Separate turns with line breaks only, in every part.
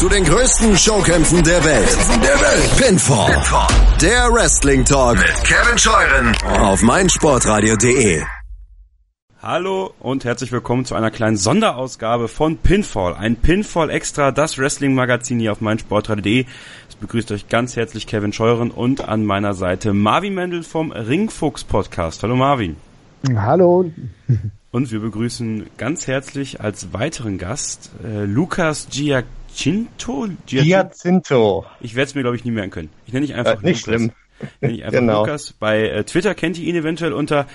zu den größten Showkämpfen der Welt. Der Welt. Pinfall. Pinfall. Der Wrestling Talk mit Kevin Scheuren auf meinsportradio.de.
Hallo und herzlich willkommen zu einer kleinen Sonderausgabe von Pinfall. Ein Pinfall Extra, das Wrestling Magazin hier auf meinsportradio.de. Es begrüßt euch ganz herzlich Kevin Scheuren und an meiner Seite Marvin Mendel vom Ringfuchs Podcast. Hallo Marvin.
Hallo.
Und wir begrüßen ganz herzlich als weiteren Gast äh, Lukas Giacinto.
Giacinto.
Ich werde es mir, glaube ich, nie merken können. Ich nenne dich einfach
äh, nicht
Lukas.
schlimm.
Nenne ich einfach
Genau.
Lukas. Bei äh, Twitter kennt ihr ihn eventuell unter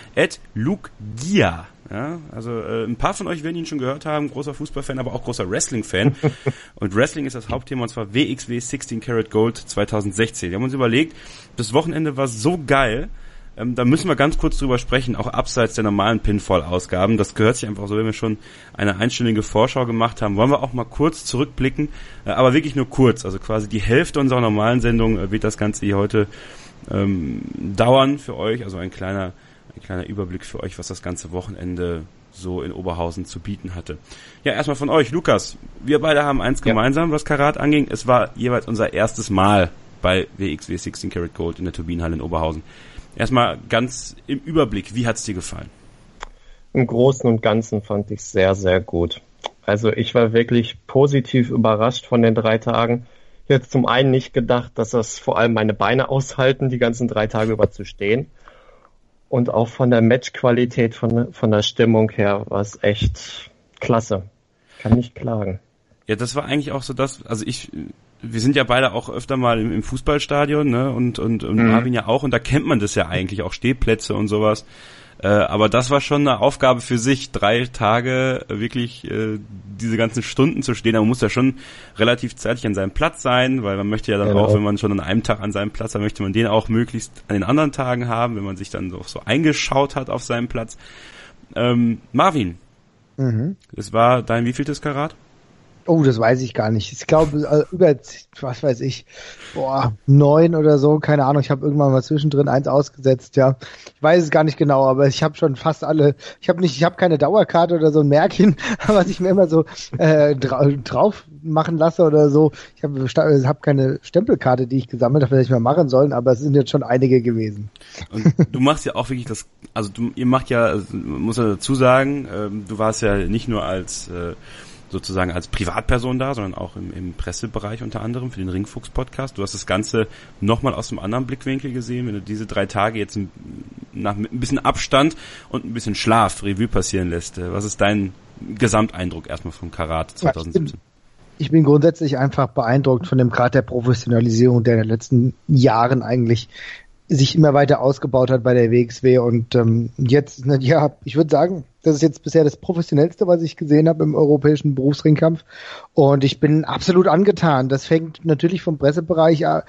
@lukegia. Ja, also äh, ein paar von euch werden ihn schon gehört haben, großer Fußballfan, aber auch großer Wrestling-Fan. und Wrestling ist das Hauptthema und zwar WXW 16 Karat Gold 2016. Wir haben uns überlegt, das Wochenende war so geil, ähm, da müssen wir ganz kurz drüber sprechen, auch abseits der normalen Pinfall-Ausgaben. Das gehört sich einfach so, wenn wir schon eine einstündige Vorschau gemacht haben, wollen wir auch mal kurz zurückblicken, äh, aber wirklich nur kurz. Also quasi die Hälfte unserer normalen Sendung äh, wird das Ganze hier heute ähm, dauern für euch. Also ein kleiner, ein kleiner Überblick für euch, was das ganze Wochenende so in Oberhausen zu bieten hatte. Ja, erstmal von euch, Lukas. Wir beide haben eins
Ja.
gemeinsam, was Karat anging. Es war jeweils unser erstes Mal bei WXW 16 Karat Gold in der Turbinenhalle in Oberhausen. Erstmal ganz im Überblick, wie hat's dir gefallen?
Im Großen und Ganzen fand ich sehr, sehr gut. Also ich war wirklich positiv überrascht von den drei Tagen. Jetzt zum einen nicht gedacht, dass das vor allem meine Beine aushalten, die ganzen drei Tage über zu stehen. Und auch von der Matchqualität, von, von der Stimmung her war es echt klasse. Kann nicht klagen.
Ja, das war eigentlich auch so das, also ich, wir sind ja beide auch öfter mal im, im Fußballstadion, ne, und, und, und
Mhm.
Marvin ja auch, und da kennt man das ja eigentlich, auch Stehplätze und sowas. Äh, aber das war schon eine Aufgabe für sich, drei Tage wirklich äh, diese ganzen Stunden zu stehen. Aber man muss ja schon relativ zeitig an seinem Platz sein, weil man möchte ja dann
Genau.
auch, wenn man schon an einem Tag an seinem Platz hat, möchte man den auch möglichst an den anderen Tagen haben, wenn man sich dann so, so eingeschaut hat auf seinem Platz. Ähm, Marvin,
Mhm.
es war dein wievieltes Karat?
Oh, das weiß ich gar nicht. Ich glaube, äh, über, was weiß ich, boah, neun oder so, keine Ahnung. Ich habe irgendwann mal zwischendrin eins ausgesetzt, ja. Ich weiß es gar nicht genau, aber ich habe schon fast alle, ich habe nicht, ich habe keine Dauerkarte oder so ein Märkchen, was ich mir immer so äh, dra drauf machen lasse oder so. Ich habe hab keine Stempelkarte, die ich gesammelt habe, hätte ich mal machen sollen, aber es sind jetzt schon einige gewesen.
Und du machst ja auch wirklich das, also du, ihr macht ja, also, muss ja dazu sagen, ähm, du warst ja nicht nur als äh, sozusagen als Privatperson da, sondern auch im, im Pressebereich unter anderem für den Ringfuchs Podcast. Du hast das Ganze nochmal aus einem anderen Blickwinkel gesehen, wenn du diese drei Tage jetzt nach ein bisschen Abstand und ein bisschen Schlaf Revue passieren lässt. Äh, Was ist dein Gesamteindruck erstmal vom Karat 2017?
ich bin grundsätzlich einfach beeindruckt von dem Grad der Professionalisierung, der in den letzten Jahren eigentlich sich immer weiter ausgebaut hat bei der WXW und ähm, jetzt, na, ja, ich würde sagen, das ist jetzt bisher das professionellste, was ich gesehen habe im europäischen Berufsringkampf. Und ich bin absolut angetan. Das fängt natürlich vom Pressebereich, äh,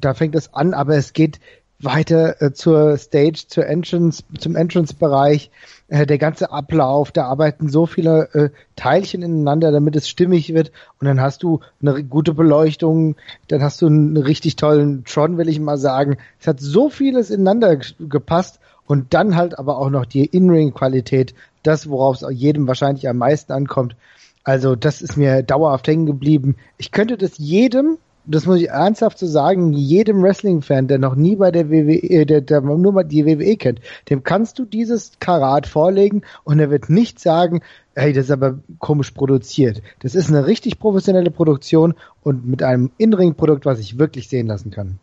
da fängt es an, aber es geht weiter äh, zur Stage, zur Entrance, zum Entrance-Bereich, äh, der ganze Ablauf, da arbeiten so viele äh, Teilchen ineinander, damit es stimmig wird und dann hast du eine gute Beleuchtung, dann hast du einen richtig tollen Tron, will ich mal sagen. Es hat so vieles ineinander gepasst und dann halt aber auch noch die In-Ring-Qualität, das, worauf es jedem wahrscheinlich am meisten ankommt. Also das ist mir dauerhaft hängen geblieben. Ich könnte das jedem, das muss ich ernsthaft so sagen, jedem Wrestling-Fan, der noch nie bei der WWE, äh, der, der nur mal die WWE kennt, dem kannst du dieses Karat vorlegen und er wird nicht sagen, hey, das ist aber komisch produziert. Das ist eine richtig professionelle Produktion und mit einem In-Ring-Produkt, was ich wirklich sehen lassen kann.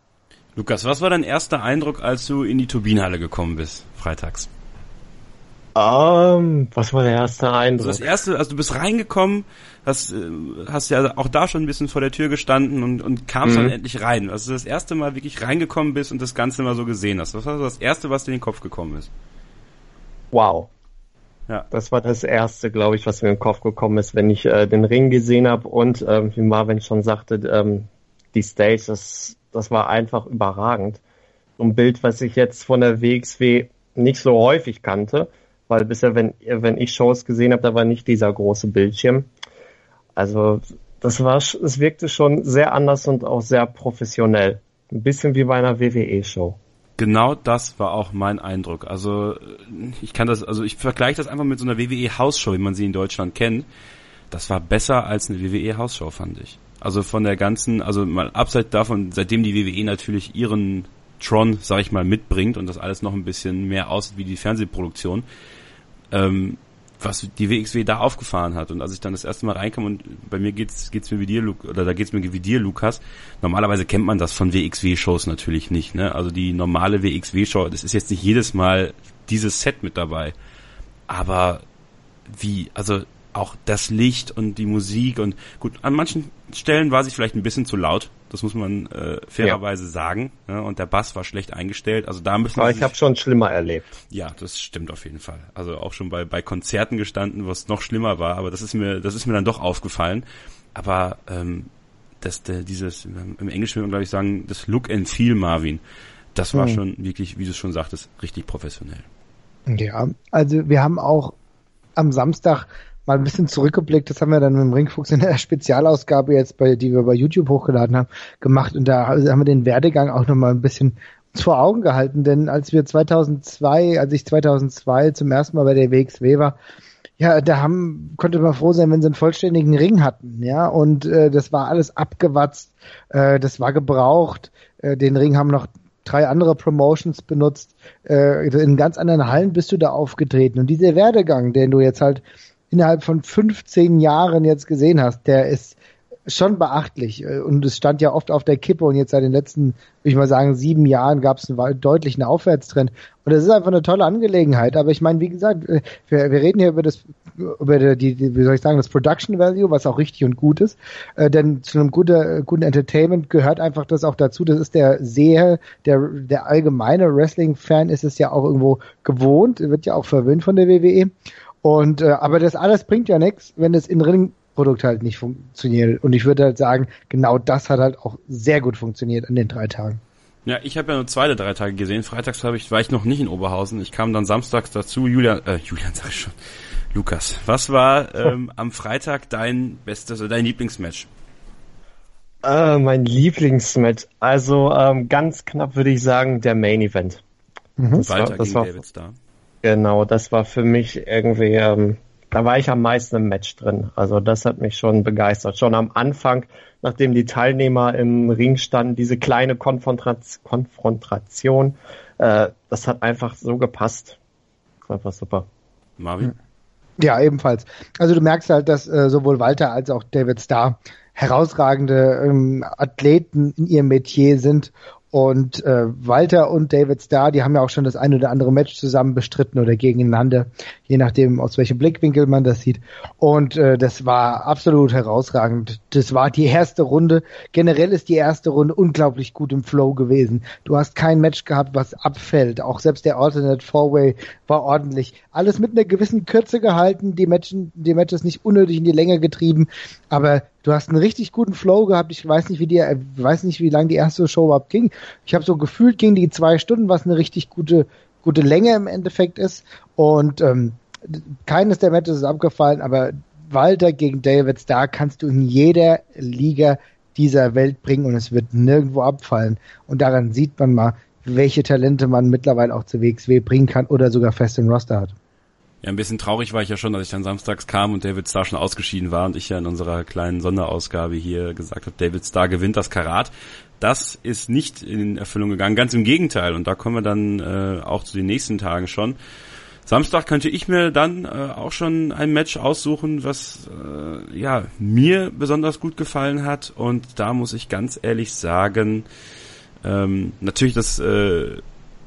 Lukas, was war dein erster Eindruck, als du in die Turbinenhalle gekommen bist, freitags?
Ähm, was war der erste
Also
Eindruck?
das erste, also du bist reingekommen, hast, äh, hast ja auch da schon ein bisschen vor der Tür gestanden und, und kamst
Mhm.
dann endlich rein. Also das erste Mal wirklich reingekommen bist und das Ganze mal so gesehen hast. Was war so das erste, was dir in den Kopf gekommen ist?
Wow.
Ja.
Das war das erste, glaube ich, was mir in den Kopf gekommen ist, wenn ich äh, den Ring gesehen habe und ähm, wie Marvin schon sagte, ähm, die Stage, das, das war einfach überragend. So ein Bild, was ich jetzt von der WXW nicht so häufig kannte, weil bisher, wenn, wenn ich Shows gesehen habe, da war nicht dieser große Bildschirm. Also das war, es wirkte schon sehr anders und auch sehr professionell. Ein bisschen wie bei einer WWE-Show.
Genau das war auch mein Eindruck. Also ich kann das, also ich vergleiche das einfach mit so einer WWE Hausshow, wie man sie in Deutschland kennt. Das war besser als eine WWE Hausshow, fand ich. Also von der ganzen, also mal abseits davon, seitdem die WWE natürlich ihren Tron, sag ich mal, mitbringt und das alles noch ein bisschen mehr aussieht wie die Fernsehproduktion, ähm, was die WXW da aufgefahren hat. Und als ich dann das erste Mal reinkam und bei mir geht's, geht's mir wie dir, Luke, oder da geht's mir wie dir, Lukas. Normalerweise kennt man das von WXW-Shows natürlich nicht, ne? Also die normale WXW-Show, das ist jetzt nicht jedes Mal dieses Set mit dabei. Aber wie, also auch das Licht und die Musik und gut, an manchen Stellen war sie vielleicht ein bisschen zu laut, das muss man äh, fairerweise ja. sagen. Ja, und der Bass war schlecht eingestellt. Also da müssen
Aber ich habe schon schlimmer erlebt.
Ja, das stimmt auf jeden Fall. Also auch schon bei, bei Konzerten gestanden, wo es noch schlimmer war, aber das ist mir, das ist mir dann doch aufgefallen. Aber ähm, das, der, dieses, im Englischen würde man glaube ich sagen, das Look and Feel Marvin, das war hm. schon wirklich, wie du es schon sagtest, richtig professionell.
Ja, also wir haben auch am Samstag mal ein bisschen zurückgeblickt, das haben wir dann mit dem Ringfuchs in der Spezialausgabe jetzt, bei, die wir bei YouTube hochgeladen haben, gemacht. Und da haben wir den Werdegang auch nochmal ein bisschen vor Augen gehalten, denn als wir 2002, als ich 2002 zum ersten Mal bei der WXW war, ja, da haben, konnte man froh sein, wenn sie einen vollständigen Ring hatten, ja, und äh, das war alles abgewatzt, äh, das war gebraucht, äh, den Ring haben noch drei andere Promotions benutzt, äh, in ganz anderen Hallen bist du da aufgetreten. Und dieser Werdegang, den du jetzt halt innerhalb von 15 Jahren jetzt gesehen hast, der ist schon beachtlich. Und es stand ja oft auf der Kippe und jetzt seit den letzten, würde ich mal sagen, sieben Jahren gab es einen deutlichen Aufwärtstrend. Und das ist einfach eine tolle Angelegenheit. Aber ich meine, wie gesagt, äh, wir, wir reden hier über das, über die, die, wie soll ich sagen, das Production Value, was auch richtig und gut ist. Äh, denn zu einem guten, guten Entertainment gehört einfach das auch dazu. Das ist der Seher, der, der allgemeine Wrestling-Fan ist es ja auch irgendwo gewohnt, wird ja auch verwöhnt von der WWE. Und äh, aber das alles bringt ja nichts, wenn das in Ringprodukt halt nicht funktioniert. Und ich würde halt sagen, genau das hat halt auch sehr gut funktioniert an den drei Tagen.
Ja, ich habe ja nur zwei der drei Tage gesehen. Freitags habe ich, war ich noch nicht in Oberhausen. Ich kam dann samstags dazu. Julian, äh, Julian sag ich schon. Lukas, was war ähm, am Freitag dein bestes, oder dein Lieblingsmatch?
Äh, mein Lieblingsmatch. Also ähm, ganz knapp würde ich sagen, der Main Event.
Mhm. Das Walter war, das gegen war, David Starr.
Genau, das war für mich irgendwie, ähm, da war ich am meisten im Match drin. Also das hat mich schon begeistert. Schon am Anfang, nachdem die Teilnehmer im Ring standen, diese kleine Konfrontation, Konfrontation äh, das hat einfach so gepasst. Das war einfach super.
Marvin?
Ja, ebenfalls. Also du merkst halt, dass äh, sowohl Walter als auch David Starr herausragende ähm, Athleten in ihrem Metier sind und äh, Walter und David Starr, die haben ja auch schon das ein oder andere Match zusammen bestritten oder gegeneinander, je nachdem, aus welchem Blickwinkel man das sieht. Und äh, das war absolut herausragend. Das war die erste Runde. Generell ist die erste Runde unglaublich gut im Flow gewesen. Du hast kein Match gehabt, was abfällt. Auch selbst der Alternate Four-Way war ordentlich. Alles mit einer gewissen Kürze gehalten, die Matches, die Matches nicht unnötig in die Länge getrieben, aber du hast einen richtig guten Flow gehabt. Ich weiß nicht, wie die, weiß nicht, wie lange die erste Show überhaupt ging. Ich habe so gefühlt ging die zwei Stunden, was eine richtig gute, gute Länge im Endeffekt ist. Und ähm, keines der Matches ist abgefallen, aber Walter gegen David Starr kannst du in jeder Liga dieser Welt bringen und es wird nirgendwo abfallen. Und daran sieht man mal, welche Talente man mittlerweile auch zu WXW bringen kann oder sogar fest im Roster hat.
Ja, ein bisschen traurig war ich ja schon, als ich dann samstags kam und David Starr schon ausgeschieden war und ich ja in unserer kleinen Sonderausgabe hier gesagt habe, David Starr gewinnt das Karat. Das ist nicht in Erfüllung gegangen, ganz im Gegenteil. Und da kommen wir dann äh, auch zu den nächsten Tagen schon. Samstag könnte ich mir dann äh, auch schon ein Match aussuchen, was äh, ja mir besonders gut gefallen hat. Und da muss ich ganz ehrlich sagen, ähm, natürlich das äh,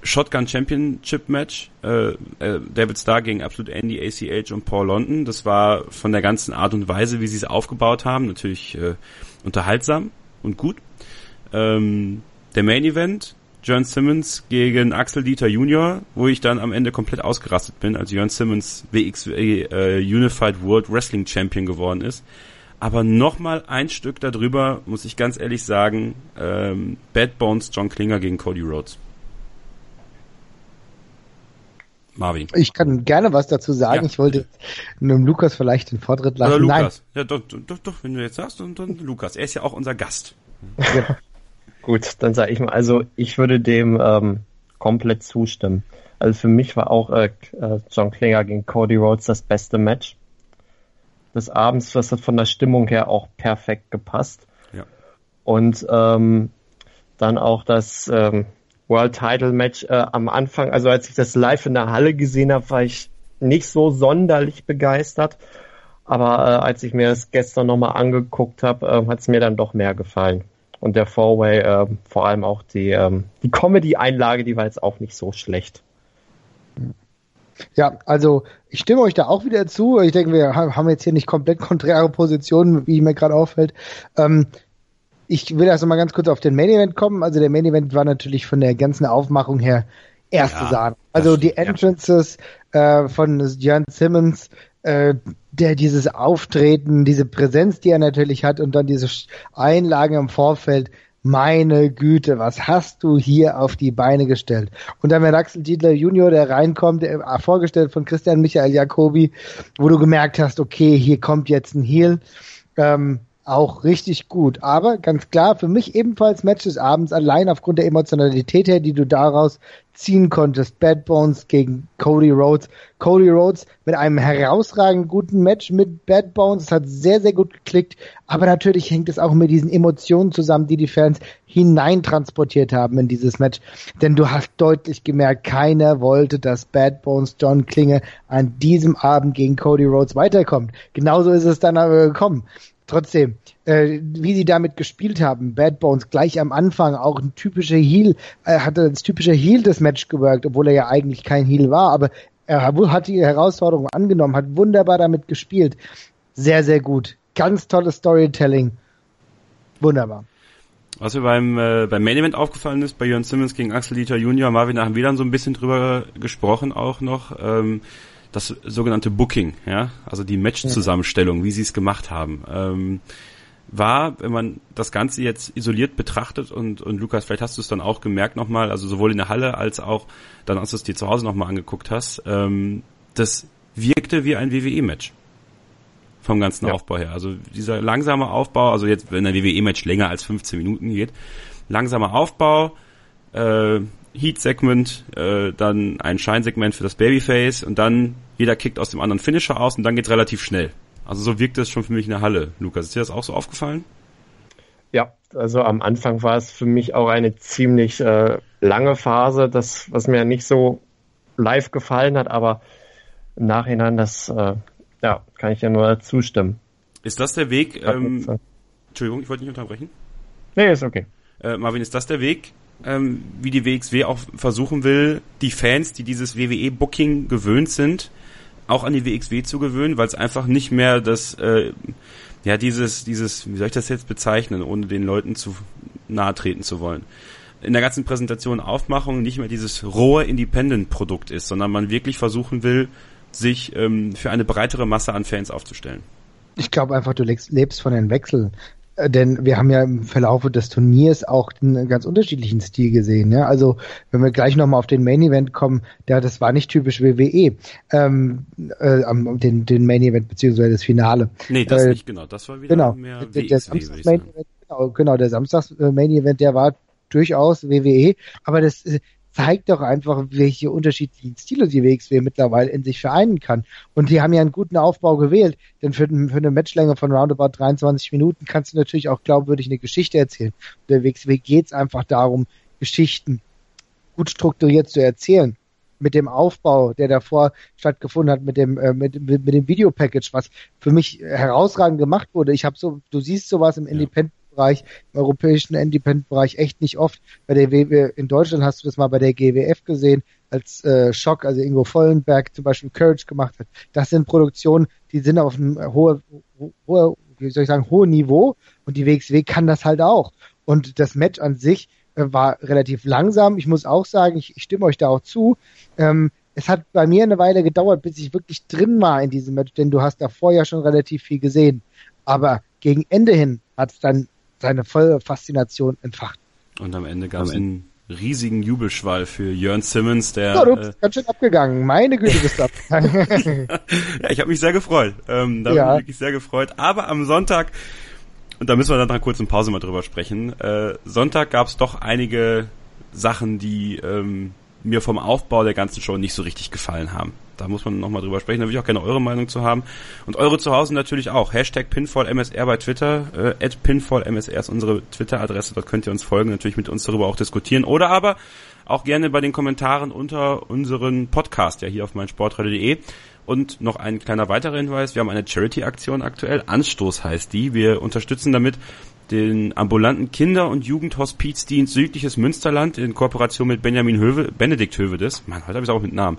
Shotgun Championship Match. Äh, äh, David Starr gegen Absolute Andy, ACH und Paul London. Das war von der ganzen Art und Weise, wie sie es aufgebaut haben, natürlich äh, unterhaltsam und gut. Ähm, der Main Event, Jörn Simmons gegen Axel Dieter Jr., wo ich dann am Ende komplett ausgerastet bin, als Jörn Simmons WXW äh, Unified World Wrestling Champion geworden ist. Aber nochmal ein Stück darüber, muss ich ganz ehrlich sagen, ähm, Bad Bones John Klinger gegen Cody Rhodes.
Marvin. Ich kann gerne was dazu sagen. Ja. Ich wollte einem Lukas vielleicht den Vortritt lassen. Oder
Lukas. Nein. Ja, doch, doch, doch, wenn du jetzt sagst, dann, dann Lukas. Er ist ja auch unser Gast.
Ja. Gut, dann sage ich mal, also ich würde dem ähm, komplett zustimmen. Also für mich war auch äh, äh John Klinger gegen Cody Rhodes das beste Match des Abends. Das hat von der Stimmung her auch perfekt gepasst. Und ähm, dann auch das ähm, World Title Match äh, am Anfang, also als ich das live in der Halle gesehen habe, war ich nicht so sonderlich begeistert. Aber äh, als ich mir das gestern nochmal angeguckt habe, äh, hat es mir dann doch mehr gefallen. Und der Four-Way, äh, vor allem auch die, ähm, die Comedy-Einlage, die war jetzt auch nicht so schlecht.
Ja, also ich stimme euch da auch wieder zu. Ich denke, wir haben jetzt hier nicht komplett konträre Positionen, wie mir gerade auffällt. Ähm, ich will erst mal ganz kurz auf den Main Event kommen. Also der Main Event war natürlich von der ganzen Aufmachung her erste ja, Sahne. Also die Entrances ja. äh, von Jan Simmons, äh, der dieses Auftreten, diese Präsenz, die er natürlich hat und dann diese Einlagen im Vorfeld, meine Güte, was hast du hier auf die Beine gestellt? Und dann mit Axel Dietler Junior, der reinkommt, der, äh, vorgestellt von Christian Michael Jacobi, wo du gemerkt hast, okay, hier kommt jetzt ein Heel. Ähm, auch richtig gut. Aber ganz klar, für mich ebenfalls Match des Abends, allein aufgrund der Emotionalität her, die du daraus ziehen konntest. Bad Bones gegen Cody Rhodes. Cody Rhodes mit einem herausragend guten Match mit Bad Bones. Es hat sehr, sehr gut geklickt. Aber natürlich hängt es auch mit diesen Emotionen zusammen, die die Fans hineintransportiert haben in dieses Match. Denn du hast deutlich gemerkt, keiner wollte, dass Bad Bones John Klinge an diesem Abend gegen Cody Rhodes weiterkommt. Genauso ist es dann aber gekommen trotzdem, äh, wie sie damit gespielt haben, Bad Bones gleich am Anfang auch ein typischer Heel, äh, hatte das typische Heel des Match gewirkt, obwohl er ja eigentlich kein Heel war, aber er hat die Herausforderung angenommen, hat wunderbar damit gespielt. Sehr, sehr gut. Ganz tolles Storytelling. Wunderbar.
Was mir beim, äh, beim Main Event aufgefallen ist, bei Jörn Simmons gegen Axel Dieter Junior, Marvin, da haben wir dann so ein bisschen drüber gesprochen auch noch. Ähm, das sogenannte Booking, ja, also die Match-Zusammenstellung, wie sie es gemacht haben, ähm, war, wenn man das Ganze jetzt isoliert betrachtet und, und Lukas, vielleicht hast du es dann auch gemerkt nochmal, also sowohl in der Halle als auch dann, als du es dir zu Hause nochmal angeguckt hast, ähm, das wirkte wie ein WWE-Match vom ganzen ja. Aufbau her. Also dieser langsame Aufbau, also jetzt, wenn ein WWE-Match länger als 15 Minuten geht, langsamer Aufbau, äh, Heat-Segment, äh, dann ein Shine-Segment für das Babyface und dann jeder kickt aus dem anderen Finisher aus und dann geht's relativ schnell. Also so wirkt es schon für mich in der Halle. Lukas, ist dir das auch so aufgefallen?
Ja, also am Anfang war es für mich auch eine ziemlich äh, lange Phase, das, was mir nicht so live gefallen hat, aber im Nachhinein, das äh, ja, kann ich ja nur zustimmen.
Ist das der Weg? Ähm, Entschuldigung, ich wollte nicht unterbrechen.
Nee, ist okay.
Äh, Marvin, ist das der Weg, ähm, wie die WXW auch versuchen will, die Fans, die dieses WWE-Booking gewöhnt sind, auch an die WXW zu gewöhnen, weil es einfach nicht mehr das, äh, ja, dieses, dieses, wie soll ich das jetzt bezeichnen, ohne den Leuten zu nahe treten zu wollen. In der ganzen Präsentation Aufmachung nicht mehr dieses rohe Independent-Produkt ist, sondern man wirklich versuchen will, sich ähm, für eine breitere Masse an Fans aufzustellen.
Ich glaube einfach, du lebst von den Wechseln. Äh, denn wir haben ja im Verlauf des Turniers auch einen ganz unterschiedlichen Stil gesehen. Ja? Also wenn wir gleich nochmal auf den Main Event kommen, der, das war nicht typisch WWE, ähm, äh, den, den Main Event beziehungsweise das Finale.
Nee, das äh, nicht genau. Das war wieder
genau, mehr der, der Samstags Main Event, genau, genau, der Samstags äh, Main Event, der war durchaus WWE, aber das äh, zeigt doch einfach, welche unterschiedlichen Stile die WXW mittlerweile in sich vereinen kann. Und die haben ja einen guten Aufbau gewählt, denn für, für eine Matchlänge von roundabout 23 Minuten kannst du natürlich auch glaubwürdig eine Geschichte erzählen. Und der WXW geht es einfach darum, Geschichten gut strukturiert zu erzählen. Mit dem Aufbau, der davor stattgefunden hat, mit dem äh, mit, mit, mit dem Videopackage, was für mich herausragend gemacht wurde. Ich habe so, du siehst sowas im Independent Bereich, im europäischen Independent-Bereich echt nicht oft. Bei der WW in Deutschland hast du das mal bei der GWF gesehen, als äh, Schock, also Ingo Vollenberg zum Beispiel Courage gemacht hat. Das sind Produktionen, die sind auf einem hohen, hohe, wie soll ich sagen, hohen Niveau und die WXW kann das halt auch. Und das Match an sich äh, war relativ langsam. Ich muss auch sagen, ich, ich stimme euch da auch zu. Ähm, es hat bei mir eine Weile gedauert, bis ich wirklich drin war in diesem Match, denn du hast davor ja schon relativ viel gesehen. Aber gegen Ende hin hat es dann seine volle Faszination entfacht.
Und am Ende gab es einen riesigen Jubelschwall für Jörn Simmons, der.
Ja, du bist äh, ganz schön abgegangen. Meine Güte, bist du abgegangen.
ja, ich habe mich sehr gefreut. Ähm, da ja. habe ich wirklich sehr gefreut. Aber am Sonntag, und da müssen wir dann nach kurz in Pause mal drüber sprechen, äh, Sonntag gab es doch einige Sachen, die ähm, mir vom Aufbau der ganzen Show nicht so richtig gefallen haben da muss man nochmal drüber sprechen. Da würde ich auch gerne eure Meinung zu haben. Und eure zu Hause natürlich auch. Hashtag PinfallMSR bei Twitter. Äh, PinfallMSR ist unsere Twitter-Adresse. Dort könnt ihr uns folgen, natürlich mit uns darüber auch diskutieren. Oder aber auch gerne bei den Kommentaren unter unseren Podcast, ja hier auf meinsportradio.de. Und noch ein kleiner weiterer Hinweis, wir haben eine Charity-Aktion aktuell, Anstoß heißt die. Wir unterstützen damit den ambulanten Kinder- und Jugendhospizdienst Südliches Münsterland in Kooperation mit Benjamin Höwe, Benedikt Hövedes. Mann, heute habe ich es auch mit Namen.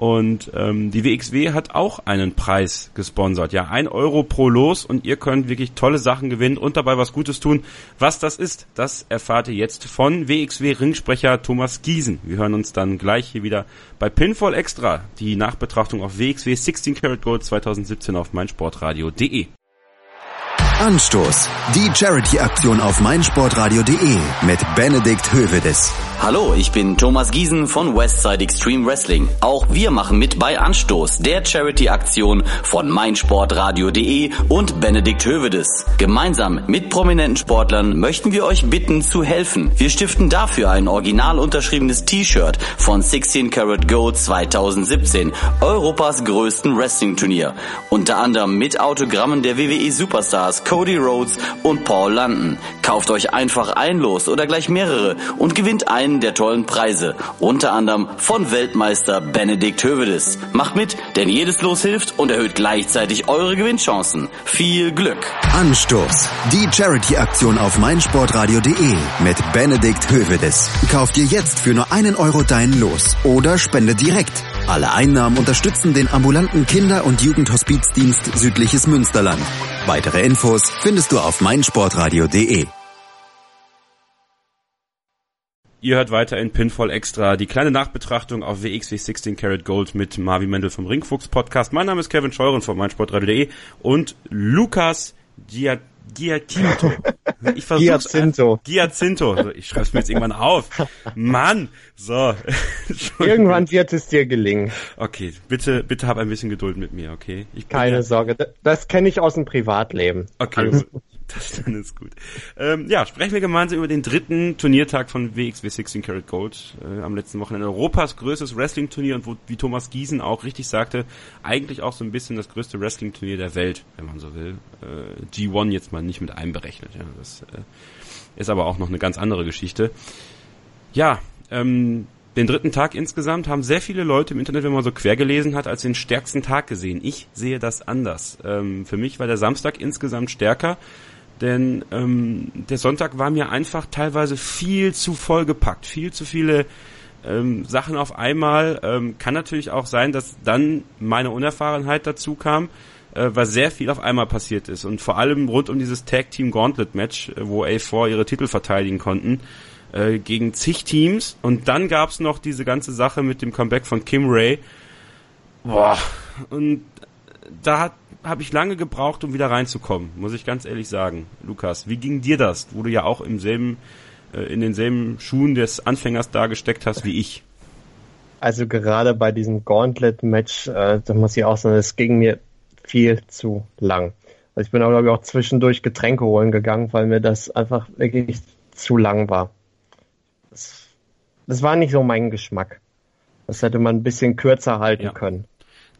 Und ähm, die WXW hat auch einen Preis gesponsert. Ja, ein Euro pro Los und ihr könnt wirklich tolle Sachen gewinnen und dabei was Gutes tun. Was das ist, das erfahrt ihr jetzt von WXW-Ringsprecher Thomas Giesen. Wir hören uns dann gleich hier wieder bei Pinfall Extra, die Nachbetrachtung auf WXW 16 Karat Gold 2017 auf meinsportradio.de.
Anstoß. Die Charity-Aktion auf meinsportradio.de mit Benedikt Hövedes.
Hallo, ich bin Thomas Giesen von Westside Extreme Wrestling. Auch wir machen mit bei Anstoß, der Charity-Aktion von meinsportradio.de und Benedikt Hövedes. Gemeinsam mit prominenten Sportlern möchten wir euch bitten zu helfen. Wir stiften dafür ein original unterschriebenes T-Shirt von 16 Karat Gold 2017, Europas größten Wrestling-Turnier. Unter anderem mit Autogrammen der WWE Superstars Cody Rhodes und Paul London. Kauft euch einfach ein Los oder gleich mehrere und gewinnt einen der tollen Preise, unter anderem von Weltmeister Benedikt Hövedes. Macht mit, denn jedes Los hilft und erhöht gleichzeitig eure Gewinnchancen. Viel Glück!
Anstoß. Die Charity-Aktion auf meinsportradio.de mit Benedikt Hövedes. Kauft dir jetzt für nur einen Euro dein Los oder spende direkt. Alle Einnahmen unterstützen den ambulanten Kinder- und Jugendhospizdienst Südliches Münsterland. Weitere Infos findest du auf meinsportradio.de.
Ihr hört weiter in Pinfall Extra die kleine Nachbetrachtung auf WXW 16 Karat Gold mit Marvin Mendel vom Ringfuchs Podcast. Mein Name ist Kevin Scheuren von meinsportradio.de und Lukas Giat Giacinto.
Ich Giacinto.
Giacinto. Also ich schreibe es mir jetzt irgendwann auf. Mann. So.
Irgendwann wird es dir gelingen.
Okay, bitte, bitte hab ein bisschen Geduld mit mir, okay?
Keine ja, Sorge. Das, kenne ich aus dem Privatleben.
Okay. Alles. Das dann ist gut. Ähm, ja, sprechen wir gemeinsam über den dritten Turniertag von WXW 16 Karat Gold äh, am letzten Wochenende. Europas größtes Wrestling-Turnier und wo, wie Thomas Giesen auch richtig sagte, eigentlich auch so ein bisschen das größte Wrestling-Turnier der Welt, wenn man so will. Äh, G1 jetzt mal nicht mit einberechnet. Ja, das äh, ist aber auch noch eine ganz andere Geschichte. Ja, ähm, den dritten Tag insgesamt haben sehr viele Leute im Internet, wenn man so quer gelesen hat, als den stärksten Tag gesehen. Ich sehe das anders. Ähm, für mich war der Samstag insgesamt stärker. Denn ähm, der Sonntag war mir einfach teilweise viel zu vollgepackt, viel zu viele ähm, Sachen auf einmal. Ähm, kann natürlich auch sein, dass dann meine Unerfahrenheit dazu kam, äh, weil sehr viel auf einmal passiert ist. Und vor allem rund um dieses Tag Team Gauntlet Match, äh, wo A4 ihre Titel verteidigen konnten, äh, gegen zig Teams. Und dann gab's noch diese ganze Sache mit dem Comeback von Kim Ray. Boah. Und da hat habe ich lange gebraucht, um wieder reinzukommen, muss ich ganz ehrlich sagen. Lukas, wie ging dir das, wo du ja auch im selben, äh, in denselben Schuhen des Anfängers da gesteckt hast wie ich?
Also gerade bei diesem Gauntlet-Match, äh, da muss ich auch sagen, es ging mir viel zu lang. Also ich bin auch, glaube ich, auch zwischendurch Getränke holen gegangen, weil mir das einfach wirklich zu lang war. Das, das war nicht so mein Geschmack. Das hätte man ein bisschen kürzer halten ja. können.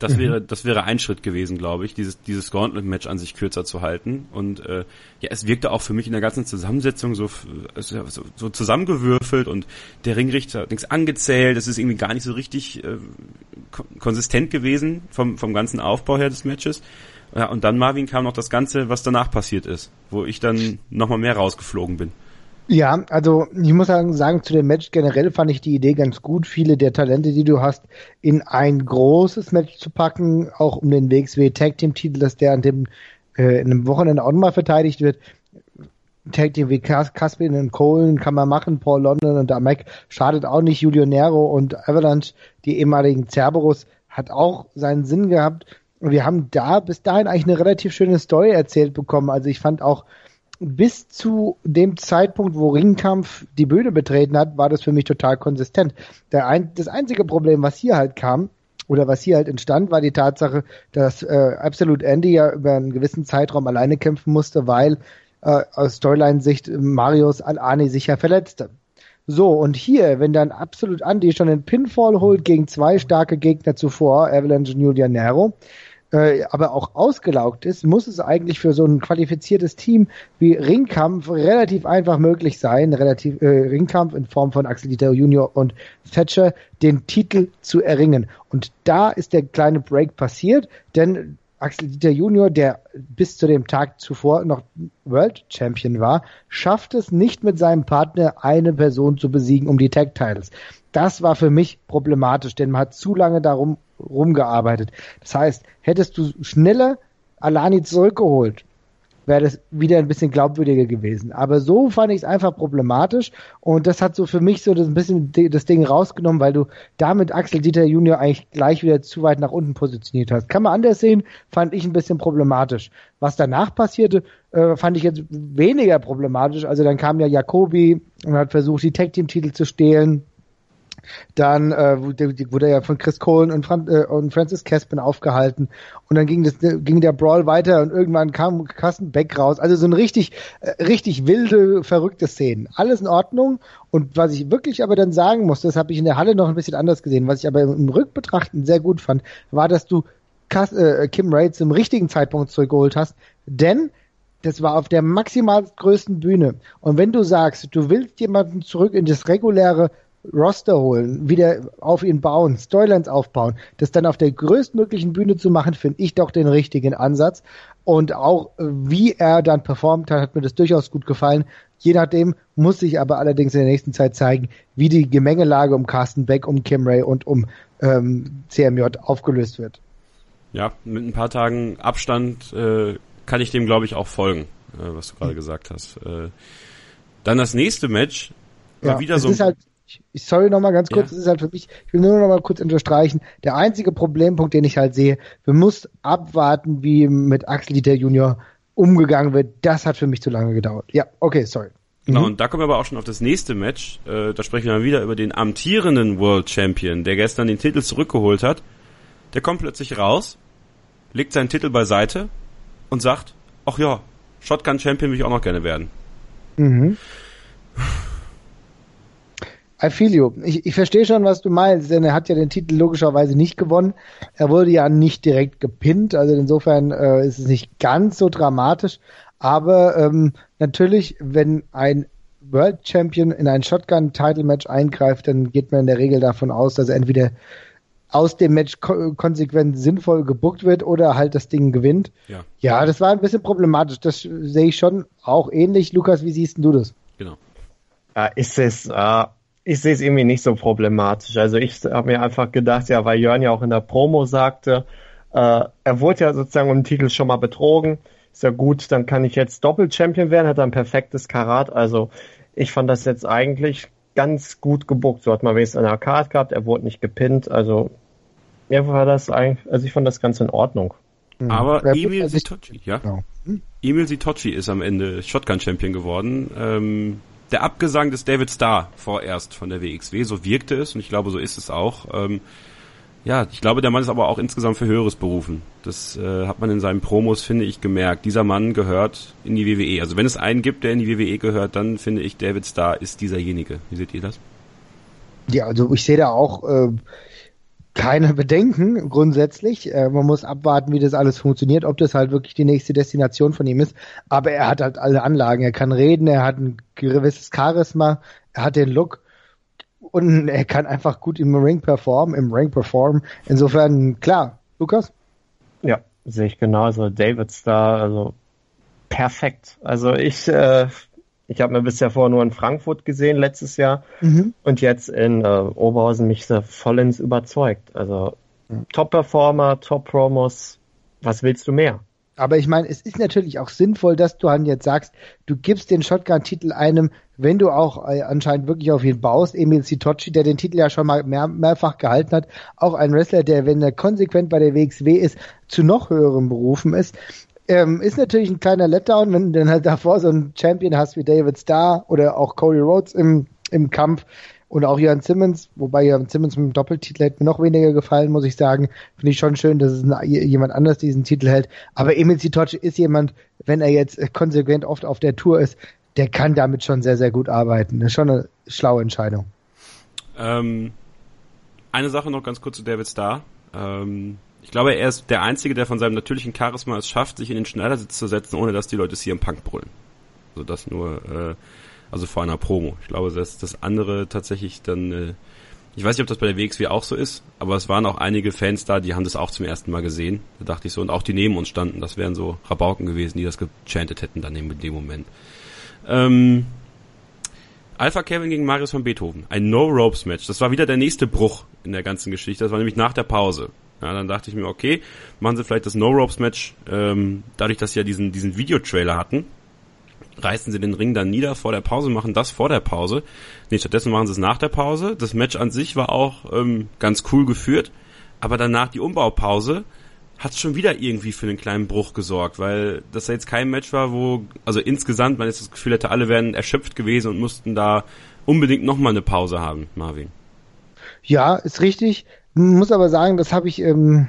Das wäre, das wäre ein Schritt gewesen, glaube ich, dieses, dieses Gauntlet-Match an sich kürzer zu halten. Und äh, ja, es wirkte auch für mich in der ganzen Zusammensetzung so, so, so zusammengewürfelt und der Ringrichter hat nichts angezählt. Es ist irgendwie gar nicht so richtig äh, konsistent gewesen vom, vom ganzen Aufbau her des Matches. Ja, und dann Marvin kam noch das Ganze, was danach passiert ist, wo ich dann nochmal mehr rausgeflogen bin.
Ja, also ich muss sagen, zu dem Match generell fand ich die Idee ganz gut, viele der Talente, die du hast, in ein großes Match zu packen, auch um den WXW Tag Team Titel, dass der an dem äh, in einem Wochenende auch nochmal verteidigt wird. Tag Team wie Caspian und Colen kann man machen, Paul London und Mac schadet auch nicht, Julio Nero und Avalanche, die ehemaligen Cerberus, hat auch seinen Sinn gehabt. Und wir haben da bis dahin eigentlich eine relativ schöne Story erzählt bekommen. Also ich fand auch, bis zu dem Zeitpunkt, wo Ringkampf die Bühne betreten hat, war das für mich total konsistent. Ein, das einzige Problem, was hier halt kam, oder was hier halt entstand, war die Tatsache, dass äh, Absolute Andy ja über einen gewissen Zeitraum alleine kämpfen musste, weil äh, aus Storyline-Sicht Marius Al-Ani sich ja verletzte. So, und hier, wenn dann absolut Andy schon einen Pinfall holt gegen zwei starke Gegner zuvor, Avalanche und Julian Nero, äh, aber auch ausgelaugt ist, muss es eigentlich für so ein qualifiziertes Team wie Ringkampf relativ einfach möglich sein, relativ äh, Ringkampf in Form von Axel Dieter Junior und Thatcher den Titel zu erringen. Und da ist der kleine Break passiert, denn Axel Dieter Junior, der bis zu dem Tag zuvor noch World Champion war, schafft es nicht mit seinem Partner eine Person zu besiegen um die Tag Titles. Das war für mich problematisch, denn man hat zu lange darum rumgearbeitet. Das heißt, hättest du schneller Alani zurückgeholt, wäre das wieder ein bisschen glaubwürdiger gewesen. Aber so fand ich es einfach problematisch und das hat so für mich so ein bisschen das Ding rausgenommen, weil du damit Axel Dieter Junior eigentlich gleich wieder zu weit nach unten positioniert hast. Kann man anders sehen, fand ich ein bisschen problematisch. Was danach passierte, äh, fand ich jetzt weniger problematisch. Also dann kam ja Jacobi und hat versucht, die Tag Team Titel zu stehlen. Dann äh, wurde er ja von Chris Cohen und, Fran äh, und Francis Caspin aufgehalten. Und dann ging, das, ging der Brawl weiter und irgendwann kam Carsten Beck raus. Also so ein richtig, äh, richtig wilde, verrückte Szenen. Alles in Ordnung. Und was ich wirklich aber dann sagen muss, das habe ich in der Halle noch ein bisschen anders gesehen, was ich aber im Rückbetrachten sehr gut fand, war, dass du Kas äh, Kim Ray zum richtigen Zeitpunkt zurückgeholt hast. Denn das war auf der maximal größten Bühne. Und wenn du sagst, du willst jemanden zurück in das reguläre Roster holen, wieder auf ihn bauen, Storylines aufbauen, das dann auf der größtmöglichen Bühne zu machen, finde ich doch den richtigen Ansatz. Und auch äh, wie er dann performt hat, hat mir das durchaus gut gefallen. Je nachdem muss sich aber allerdings in der nächsten Zeit zeigen, wie die Gemengelage um Carsten Beck, um Kim Ray und um ähm, CMJ aufgelöst wird.
Ja, mit ein paar Tagen Abstand äh, kann ich dem, glaube ich, auch folgen, äh, was du gerade mhm. gesagt hast. Äh, dann das nächste Match ja, wieder so.
Ist halt, ich, sorry nochmal ganz kurz, ja. das ist halt für mich, ich will nur nochmal kurz unterstreichen, der einzige Problempunkt, den ich halt sehe, wir müssen abwarten, wie mit Axel Dieter Junior umgegangen wird. Das hat für mich zu lange gedauert. Ja, okay, sorry.
Genau, mhm. und da kommen wir aber auch schon auf das nächste Match. Äh, da sprechen wir dann wieder über den amtierenden World Champion, der gestern den Titel zurückgeholt hat. Der kommt plötzlich raus, legt seinen Titel beiseite und sagt, ach ja, Shotgun Champion will ich auch noch gerne werden. Mhm.
I feel you. Ich, ich verstehe schon, was du meinst, denn er hat ja den Titel logischerweise nicht gewonnen. Er wurde ja nicht direkt gepinnt, also insofern äh, ist es nicht ganz so dramatisch. Aber ähm, natürlich, wenn ein World Champion in ein Shotgun-Title-Match eingreift, dann geht man in der Regel davon aus, dass er entweder aus dem Match ko konsequent sinnvoll gebuckt wird oder halt das Ding gewinnt. Ja. ja, das war ein bisschen problematisch. Das sehe ich schon auch ähnlich. Lukas, wie siehst du das?
Genau. Ja, ist es, äh, ich sehe es irgendwie nicht so problematisch. Also ich habe mir einfach gedacht, ja, weil Jörn ja auch in der Promo sagte, äh, er wurde ja sozusagen um den Titel schon mal betrogen. Ist ja gut, dann kann ich jetzt Doppel-Champion werden, hat er ein perfektes Karat. Also ich fand das jetzt eigentlich ganz gut gebuckt. So hat man wenigstens eine Card gehabt, er wurde nicht gepinnt. Also mir war das eigentlich, also ich fand das ganz in Ordnung.
Mhm. Aber Emil Sitochi, ja? Genau. Emil Sitochi ist am Ende Shotgun-Champion geworden. Ähm, der Abgesang des David Starr vorerst von der WXW, so wirkte es und ich glaube, so ist es auch. Ähm, ja, ich glaube, der Mann ist aber auch insgesamt für Höheres berufen. Das äh, hat man in seinen Promos, finde ich, gemerkt. Dieser Mann gehört in die WWE. Also wenn es einen gibt, der in die WWE gehört, dann finde ich, David Starr ist dieserjenige. Wie seht ihr das?
Ja, also ich sehe da auch äh, keine Bedenken grundsätzlich. Äh, man muss abwarten, wie das alles funktioniert, ob das halt wirklich die nächste Destination von ihm ist. Aber er hat halt alle Anlagen. Er kann reden, er hat ein gewisses Charisma, er hat den Look und er kann einfach gut im Ring performen, im Ring performen. Insofern, klar. Lukas?
Ja, sehe ich genauso. David Star, also perfekt. Also ich äh, ich habe mir bisher vorher nur in Frankfurt gesehen letztes Jahr mhm. und jetzt in äh, Oberhausen mich so vollends überzeugt. Also mhm. Top-Performer, Top-Promos, was willst du mehr?
Aber ich meine, es ist natürlich auch sinnvoll, dass du dann jetzt sagst, du gibst den Shotgun-Titel einem, wenn du auch äh, anscheinend wirklich auf ihn baust, Emil Sitochi, der den Titel ja schon mal mehr, mehrfach gehalten hat, auch ein Wrestler, der, wenn er konsequent bei der WXW ist, zu noch höheren Berufen ist. Ähm, ist natürlich ein kleiner Letdown, wenn du dann halt davor so einen Champion hast wie David Starr oder auch Cody Rhodes im, im Kampf und auch Jan Simmons, wobei Jan Simmons mit dem Doppeltitel hätte mir noch weniger gefallen, muss ich sagen. Finde ich schon schön, dass es jemand anders diesen Titel hält. Aber Emil Sitoci ist jemand, wenn er jetzt konsequent oft auf der Tour ist, der kann damit schon sehr, sehr gut arbeiten. Das ist schon eine schlaue Entscheidung.
Ähm, eine Sache noch ganz kurz zu David Starr. Ähm, ich glaube, er ist der Einzige, der von seinem natürlichen Charisma es schafft, sich in den Schneidersitz zu setzen, ohne dass die Leute hier im Punk brüllen. Also das nur, äh, also vor einer Promo. Ich glaube, dass das andere tatsächlich dann, äh, ich weiß nicht, ob das bei der WXW auch so ist, aber es waren auch einige Fans da, die haben das auch zum ersten Mal gesehen. Da dachte ich so, und auch die neben uns standen, das wären so Rabauken gewesen, die das gechantet hätten dann in dem Moment. Ähm, Alpha Kevin gegen Marius von Beethoven. Ein No-Ropes-Match. Das war wieder der nächste Bruch in der ganzen Geschichte. Das war nämlich nach der Pause. Ja, dann dachte ich mir, okay, machen sie vielleicht das No-Ropes-Match, ähm, dadurch, dass sie ja diesen, diesen Videotrailer hatten, reißen sie den Ring dann nieder vor der Pause, machen das vor der Pause. Nee, stattdessen machen sie es nach der Pause. Das Match an sich war auch ähm, ganz cool geführt, aber danach die Umbaupause hat schon wieder irgendwie für einen kleinen Bruch gesorgt, weil das ja jetzt kein Match war, wo, also insgesamt man jetzt das Gefühl hätte, alle wären erschöpft gewesen und mussten da unbedingt nochmal eine Pause haben, Marvin.
Ja, ist richtig. Muss aber sagen, das habe ich ähm,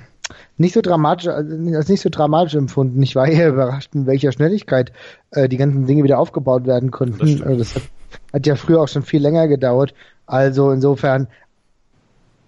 nicht so dramatisch, also als nicht so dramatisch empfunden. Ich war eher überrascht, in welcher Schnelligkeit äh, die ganzen Dinge wieder aufgebaut werden konnten. Das, das hat, hat ja früher auch schon viel länger gedauert. Also insofern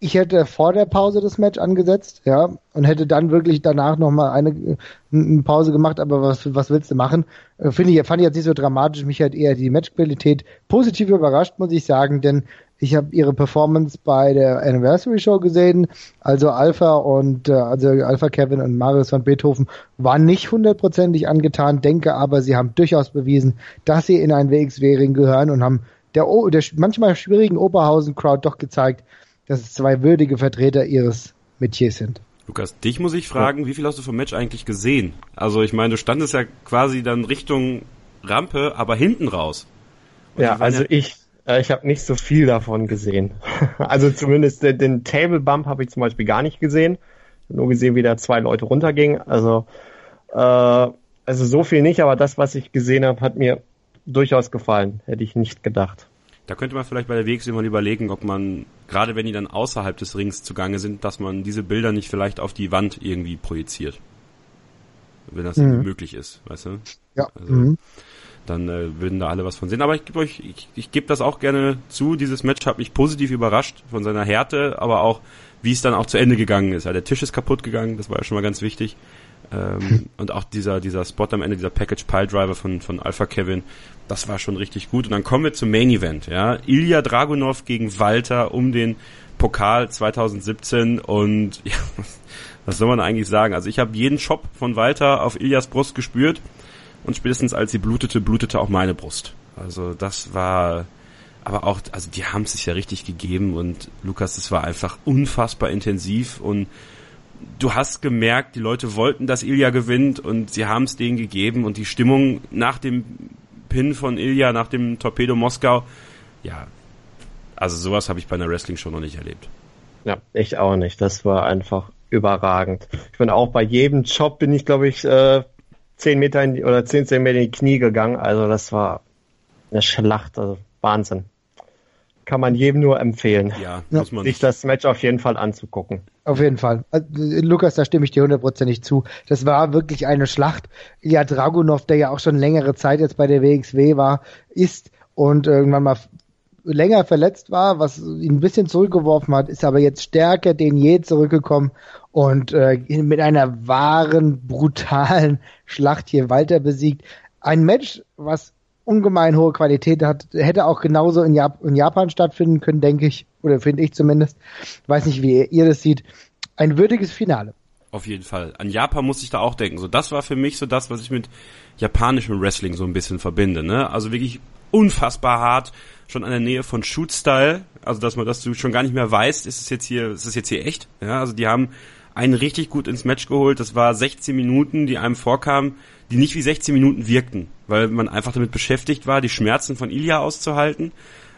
ich hätte vor der Pause das Match angesetzt, ja, und hätte dann wirklich danach nochmal eine, eine Pause gemacht, aber was, was willst du machen? Äh, finde ich, fand ich jetzt nicht so dramatisch, mich hat eher die Matchqualität positiv überrascht, muss ich sagen, denn ich habe ihre Performance bei der Anniversary Show gesehen, also Alpha und äh, also Alpha Kevin und Marius von Beethoven waren nicht hundertprozentig angetan, denke aber, sie haben durchaus bewiesen, dass sie in einen WXW-Ring gehören und haben der, der manchmal schwierigen Oberhausen-Crowd doch gezeigt, dass es zwei würdige Vertreter ihres Metiers sind.
Lukas, dich muss ich fragen, ja. wie viel hast du vom Match eigentlich gesehen? Also ich meine, du standest ja quasi dann Richtung Rampe, aber hinten raus.
Und ja, also ja ich, ich habe nicht so viel davon gesehen. also zumindest den, den Table Bump habe ich zum Beispiel gar nicht gesehen. Nur gesehen, wie da zwei Leute runtergingen. Also, äh, also so viel nicht, aber das, was ich gesehen habe, hat mir durchaus gefallen. Hätte ich nicht gedacht.
Da könnte man vielleicht bei der WXW mal überlegen, ob man, gerade wenn die dann außerhalb des Rings zugange sind, dass man diese Bilder nicht vielleicht auf die Wand irgendwie projiziert. Wenn das mhm. möglich ist, weißt du?
Ja. Also, mhm.
Dann äh, würden da alle was von sehen. Aber ich gebe euch, ich, ich gebe das auch gerne zu. Dieses Match hat mich positiv überrascht von seiner Härte, aber auch, wie es dann auch zu Ende gegangen ist. Ja, der Tisch ist kaputt gegangen, das war ja schon mal ganz wichtig. Ähm, und auch dieser, dieser Spot am Ende, dieser Package Pile Driver von, von Alpha Kevin, das war schon richtig gut. Und dann kommen wir zum Main Event, ja. Ilya Dragunov gegen Walter um den Pokal 2017 und ja, was soll man eigentlich sagen? Also ich habe jeden Shop von Walter auf Ilyas Brust gespürt und spätestens als sie blutete, blutete auch meine Brust. Also das war aber auch, also die haben es sich ja richtig gegeben und Lukas, das war einfach unfassbar intensiv und du hast gemerkt, die Leute wollten, dass Ilya gewinnt und sie haben es denen gegeben und die Stimmung nach dem Pin von Ilya, nach dem Torpedo Moskau, ja, also sowas habe ich bei einer Wrestling-Show noch nicht erlebt.
Ja, ich auch nicht. Das war einfach überragend. Ich bin auch bei jedem Job bin ich, glaube ich, äh, 10 Meter in die, oder 10 Zentimeter in die Knie gegangen. Also das war eine Schlacht, also Wahnsinn kann man jedem nur empfehlen,
ja, muss man
sich das Match auf jeden Fall anzugucken.
Auf jeden Fall. Also, Lukas, da stimme ich dir hundertprozentig zu. Das war wirklich eine Schlacht. Ilya Dragunov, der ja auch schon längere Zeit jetzt bei der WXW war, ist und irgendwann mal länger verletzt war, was ihn ein bisschen zurückgeworfen hat, ist aber jetzt stärker denn je zurückgekommen und äh, mit einer wahren, brutalen Schlacht hier Walter besiegt. Ein Match, was ungemein hohe Qualität hat, hätte auch genauso in, Jap in Japan stattfinden können, denke ich, oder finde ich zumindest. Weiß nicht, wie ihr das sieht. Ein würdiges Finale.
Auf jeden Fall. An Japan muss ich da auch denken. So, das war für mich so das, was ich mit japanischem Wrestling so ein bisschen verbinde. Ne? Also wirklich unfassbar hart, schon an der Nähe von Shoot-Style. Also dass man, dass du schon gar nicht mehr weißt, ist es jetzt hier, ist es jetzt hier echt? Ja, also die haben einen richtig gut ins Match geholt. Das war 16 Minuten, die einem vorkamen, die nicht wie 16 Minuten wirkten, weil man einfach damit beschäftigt war, die Schmerzen von Ilya auszuhalten,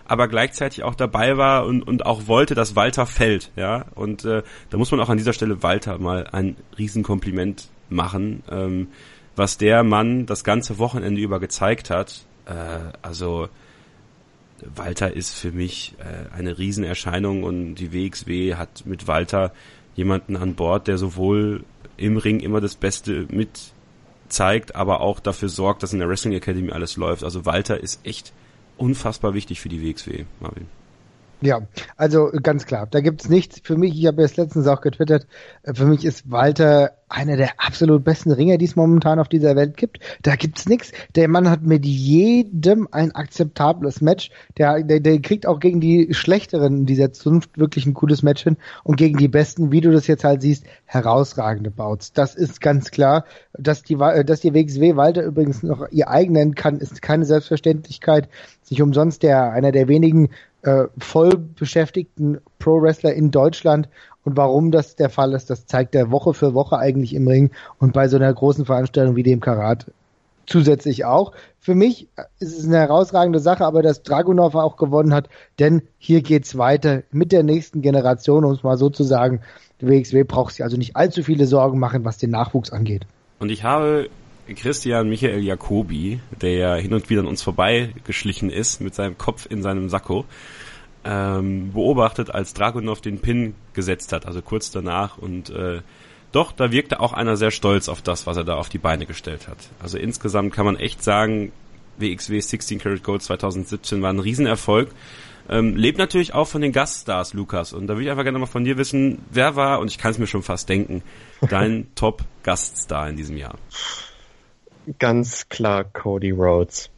aber gleichzeitig auch dabei war und, und auch wollte, dass Walter fällt, ja. Und äh, da muss man auch an dieser Stelle Walter mal ein Riesenkompliment machen, ähm, was der Mann das ganze Wochenende über gezeigt hat. Äh, also Walter ist für mich äh, eine Riesenerscheinung und die WXW hat mit Walter jemanden an Bord, der sowohl im Ring immer das Beste mit zeigt, aber auch dafür sorgt, dass in der Wrestling Academy alles läuft. Also Walter ist echt unfassbar wichtig für die WXW, Marvin.
Ja, also ganz klar, da gibt's nichts. Für mich, ich habe es letztens auch getwittert, äh, für mich ist Walter einer der absolut besten Ringer, die es momentan auf dieser Welt gibt. Da gibt's nichts. Der Mann hat mit jedem ein akzeptables Match. Der, der, der kriegt auch gegen die Schlechteren dieser Zunft wirklich ein cooles Match hin und gegen die Besten, wie du das jetzt halt siehst, herausragende Bouts. Das ist ganz klar. Dass die, dass die WXW Walter übrigens noch ihr eigen nennen kann, ist keine Selbstverständlichkeit. Sich umsonst der, einer der wenigen äh, voll beschäftigten Pro-Wrestler in Deutschland. Und warum das der Fall ist, das zeigt er Woche für Woche eigentlich im Ring und bei so einer großen Veranstaltung wie dem Karat zusätzlich auch. Für mich ist es eine herausragende Sache, aber dass Dragunov auch gewonnen hat, denn hier geht's weiter mit der nächsten Generation, um es mal so zu sagen. Die WXW braucht sich also nicht allzu viele Sorgen machen, was den Nachwuchs angeht.
Und ich habe Christian Michael Jacobi, der ja hin und wieder an uns vorbeigeschlichen ist mit seinem Kopf in seinem Sakko, ähm, beobachtet, als Dragunov den Pin gesetzt hat, also kurz danach. Und äh, doch, da wirkte auch einer sehr stolz auf das, was er da auf die Beine gestellt hat. Also insgesamt kann man echt sagen, WXW 16 Karat Gold 2017 war ein Riesenerfolg. Ähm, lebt natürlich auch von den Gaststars, Lukas. Und da würde ich einfach gerne mal von dir wissen, wer war, und ich kann es mir schon fast denken, dein Top-Gaststar in diesem Jahr?
Ganz klar Cody Rhodes,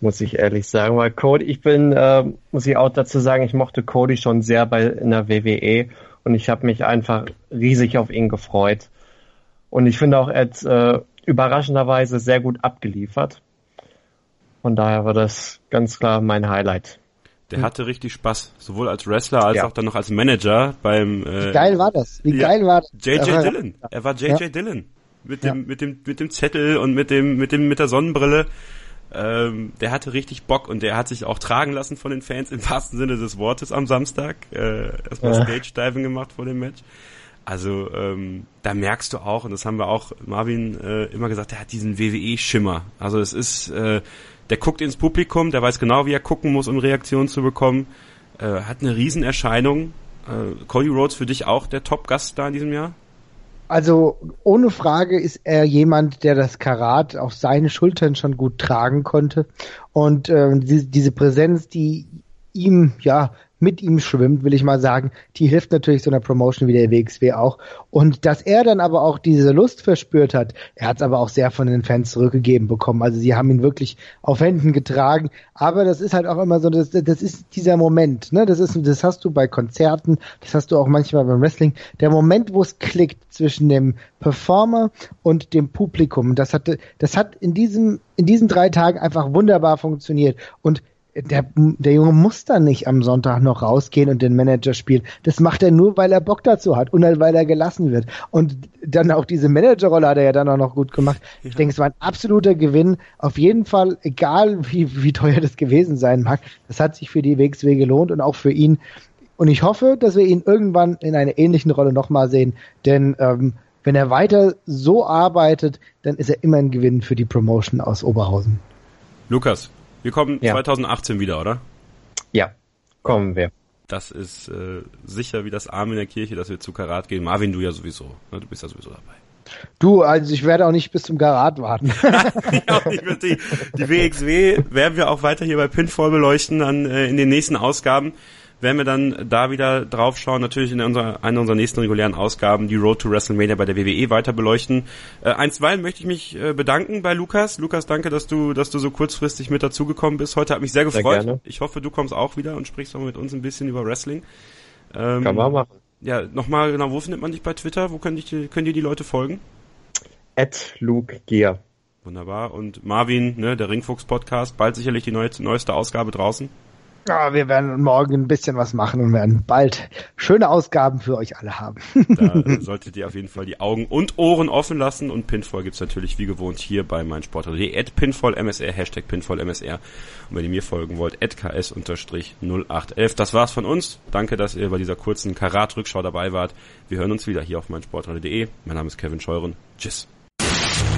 muss ich ehrlich sagen. Weil Cody, ich bin, äh, muss ich auch dazu sagen, ich mochte Cody schon sehr bei in der WWE und ich habe mich einfach riesig auf ihn gefreut. Und ich finde auch, er hat äh, überraschenderweise sehr gut abgeliefert. Von daher war das ganz klar mein Highlight.
Der hatte richtig Spaß, sowohl als Wrestler als ja. auch dann noch als Manager beim.
Äh, Wie geil war das? Wie ja, geil war das?
JJ Dillon. Er war JJ ja. Dillon mit dem, ja. mit dem, mit dem Zettel und mit dem, mit dem, mit der Sonnenbrille. Ähm, der hatte richtig Bock und der hat sich auch tragen lassen von den Fans im wahrsten Sinne des Wortes am Samstag. Äh, erstmal ja. Stage Diving gemacht vor dem Match. Also ähm, da merkst du auch, und das haben wir auch Marvin äh, immer gesagt, der hat diesen WWE-Schimmer. Also es ist, äh, der guckt ins Publikum, der weiß genau, wie er gucken muss, um Reaktionen zu bekommen. Äh, hat eine Riesenerscheinung. Äh, Cody Rhodes für dich auch der Top-Gast da in diesem Jahr?
Also ohne Frage ist er jemand, der das Karat auf seinen Schultern schon gut tragen konnte. Und äh, die, diese Präsenz, die ihm ja mit ihm schwimmt, will ich mal sagen, die hilft natürlich so einer Promotion wie der WXW auch. Und dass er dann aber auch diese Lust verspürt hat, er hat es aber auch sehr von den Fans zurückgegeben bekommen. Also sie haben ihn wirklich auf Händen getragen. Aber das ist halt auch immer so, das, das ist dieser Moment, ne? Das ist, das hast du bei Konzerten, das hast du auch manchmal beim Wrestling. Der Moment, wo es klickt zwischen dem Performer und dem Publikum. Das hat, das hat in diesem, in diesen drei Tagen einfach wunderbar funktioniert. Und der, der Junge muss dann nicht am Sonntag noch rausgehen und den Manager spielen. Das macht er nur, weil er Bock dazu hat und weil er gelassen wird. Und dann auch diese Managerrolle hat er ja dann auch noch gut gemacht. Ja. Ich denke, es war ein absoluter Gewinn. Auf jeden Fall, egal wie, wie teuer das gewesen sein mag, das hat sich für die WXW gelohnt und auch für ihn. Und ich hoffe, dass wir ihn irgendwann in einer ähnlichen Rolle nochmal sehen, denn ähm, wenn er weiter so arbeitet, dann ist er immer ein Gewinn für die Promotion aus Oberhausen.
Lukas, wir kommen ja. 2018 wieder, oder?
Ja, kommen wir.
Das ist äh, sicher wie das Arm in der Kirche, dass wir zu Karat gehen. Marvin, du ja sowieso. Ne? Du bist ja sowieso dabei.
Du, also ich werde auch nicht bis zum Karat warten.
die, die WXW werden wir auch weiter hier bei Pinfall beleuchten, dann äh, in den nächsten Ausgaben werden wir dann da wieder drauf schauen, natürlich in unserer, einer unserer nächsten regulären Ausgaben die Road to WrestleMania bei der WWE weiter beleuchten. Äh, einstweilen möchte ich mich äh, bedanken bei Lukas. Lukas, danke, dass du, dass du so kurzfristig mit dazugekommen bist. Heute hat mich sehr gefreut. Sehr ich hoffe, du kommst auch wieder und sprichst auch mit uns ein bisschen über Wrestling.
Ähm, Kann man machen.
Ja, nochmal genau, wo findet man dich bei Twitter? Wo können, dich, können dir die Leute folgen?
At Luke Gear.
Wunderbar. Und Marvin, ne, der Ringfuchs Podcast, bald sicherlich die neue, neueste Ausgabe draußen.
Ja, wir werden morgen ein bisschen was machen und werden bald schöne Ausgaben für euch alle haben.
da solltet ihr auf jeden Fall die Augen und Ohren offen lassen und Pinfall gibt's natürlich wie gewohnt hier bei meinsportradio.de at pinfallmsr, Hashtag pinfallmsr und wenn ihr mir folgen wollt, at ks-0811. Das war's von uns. Danke, dass ihr bei dieser kurzen Karat-Rückschau dabei wart. Wir hören uns wieder hier auf meinsportradio.de. Mein Name ist Kevin Scheuren. Tschüss.